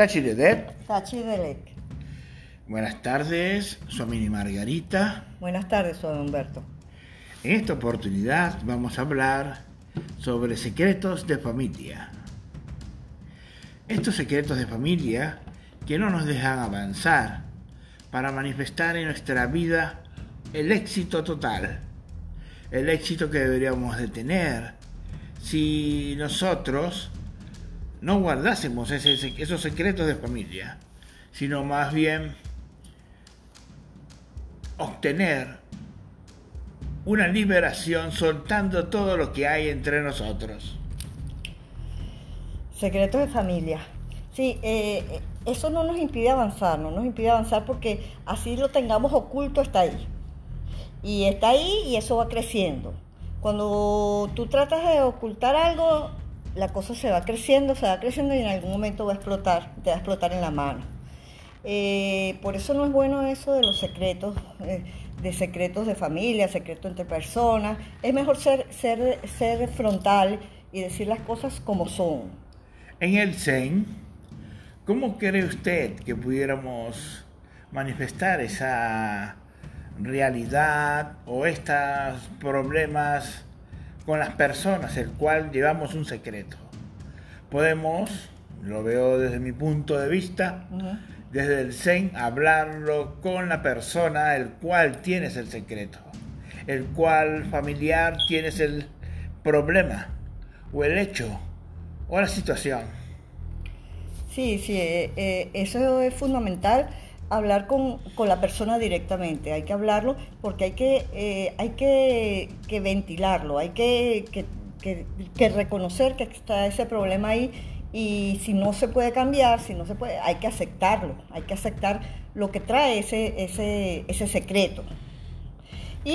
Tachi de Tachi Delec. Buenas tardes, soy Mini Margarita. Buenas tardes, soy Humberto. En esta oportunidad vamos a hablar sobre secretos de familia. Estos secretos de familia que no nos dejan avanzar para manifestar en nuestra vida el éxito total, el éxito que deberíamos de tener si nosotros no guardásemos esos secretos de familia, sino más bien obtener una liberación soltando todo lo que hay entre nosotros. Secretos de familia. Sí, eh, eso no nos impide avanzar, no nos impide avanzar porque así lo tengamos oculto, está ahí. Y está ahí y eso va creciendo. Cuando tú tratas de ocultar algo, la cosa se va creciendo, se va creciendo y en algún momento va a explotar, te va a explotar en la mano. Eh, por eso no es bueno eso de los secretos, eh, de secretos de familia, secretos entre personas. Es mejor ser, ser, ser frontal y decir las cosas como son. En el Zen, ¿cómo cree usted que pudiéramos manifestar esa realidad o estos problemas con las personas, el cual llevamos un secreto. Podemos, lo veo desde mi punto de vista, desde el Zen, hablarlo con la persona el cual tienes el secreto, el cual familiar tienes el problema o el hecho o la situación. Sí, sí, eh, eh, eso es fundamental hablar con, la persona directamente, hay que hablarlo porque hay que, eh, hay que, ventilarlo, hay que, que, reconocer que está ese problema ahí y si no se puede cambiar, si no se puede, hay que aceptarlo, hay que aceptar lo que trae ese, ese, ese secreto. Y,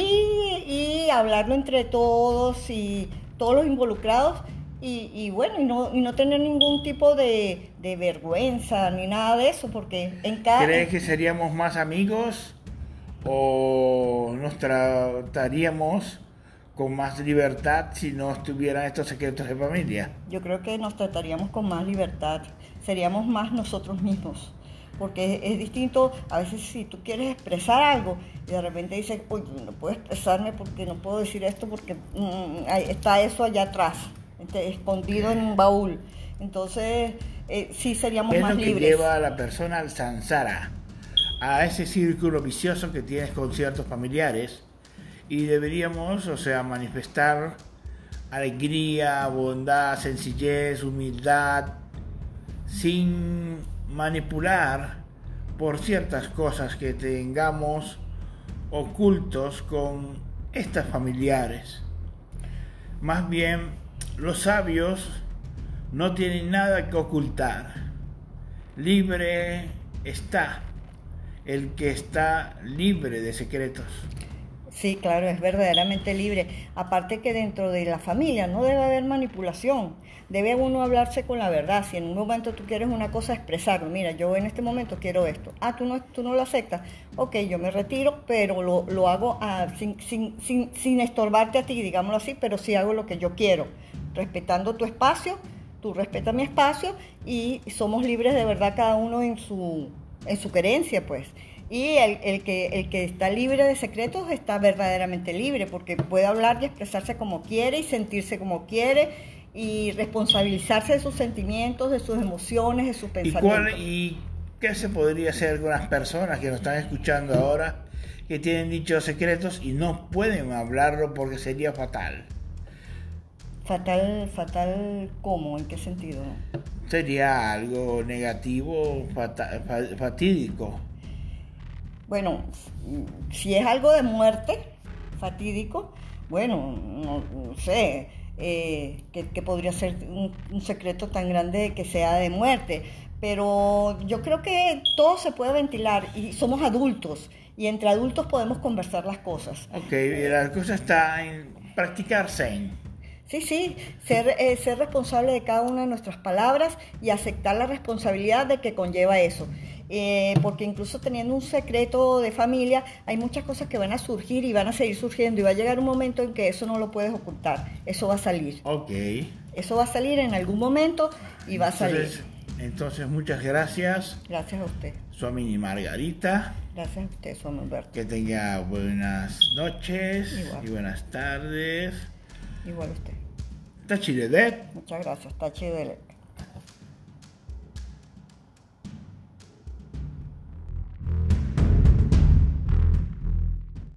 y hablarlo entre todos y todos los involucrados y, bueno, y no, y no tener ningún tipo de, vergüenza ni nada de eso, porque en cada... ¿Crees que seríamos más amigos o nos trataríamos con más libertad si no estuvieran estos secretos de familia? Yo creo que nos trataríamos con más libertad, seríamos más nosotros mismos. Porque es, distinto, a veces si tú quieres expresar algo y de repente dices, oye, no puedo expresarme porque no puedo decir esto porque mm, está eso allá atrás escondido en un baúl. Entonces, eh, sí seríamos más libres. Es lo que lleva a la persona al sansara, a ese círculo vicioso que tienes con ciertos familiares. Y deberíamos, o sea, manifestar alegría, bondad, sencillez, humildad, sin manipular por ciertas cosas que tengamos ocultos con estas familiares. Más bien los sabios no tienen nada que ocultar. Libre está el que está libre de secretos. Sí, claro, es verdaderamente libre. Aparte que dentro de la familia no debe haber manipulación. Debe uno hablarse con la verdad. Si en un momento tú quieres una cosa, expresarlo. Mira, yo en este momento quiero esto. Ah, tú no, tú no lo aceptas. Ok, yo me retiro, pero lo, lo hago ah, sin, sin, sin, sin estorbarte a ti, digámoslo así, pero sí hago lo que yo quiero respetando tu espacio, tú respetas mi espacio y somos libres de verdad cada uno en su, en su querencia, pues. Y el, que, el que está libre de secretos está verdaderamente libre porque puede hablar y expresarse como quiere y sentirse como quiere y responsabilizarse de sus sentimientos, de sus emociones, de sus pensamientos. ¿Y, y qué se podría hacer con las personas que nos están escuchando ahora que tienen dichos secretos y no pueden hablarlo porque sería fatal? Fatal, fatal, ¿cómo? ¿En qué sentido? Sería algo negativo, fatídico. Bueno, si es algo de muerte, fatídico, bueno, no, sé, eh, que, podría ser un, secreto tan grande que sea de muerte. Pero yo creo que todo se puede ventilar y somos adultos y entre adultos podemos conversar las cosas. Ok, la cosa está en practicar Zen. Sí, sí, ser, eh, ser responsable de cada una de nuestras palabras y aceptar la responsabilidad de que conlleva eso. Eh, porque incluso teniendo un secreto de familia, hay muchas cosas que van a surgir y van a seguir surgiendo y va a llegar un momento en que eso no lo puedes ocultar, eso va a salir. Ok. Eso va a salir en algún momento y va a salir. Entonces, muchas gracias. Gracias a usted. Su mini Margarita. Gracias a usted, su Humberto. Que tenga buenas noches y buenas tardes. Igual a usted. Tachiledep. Muchas gracias, Tachiledep.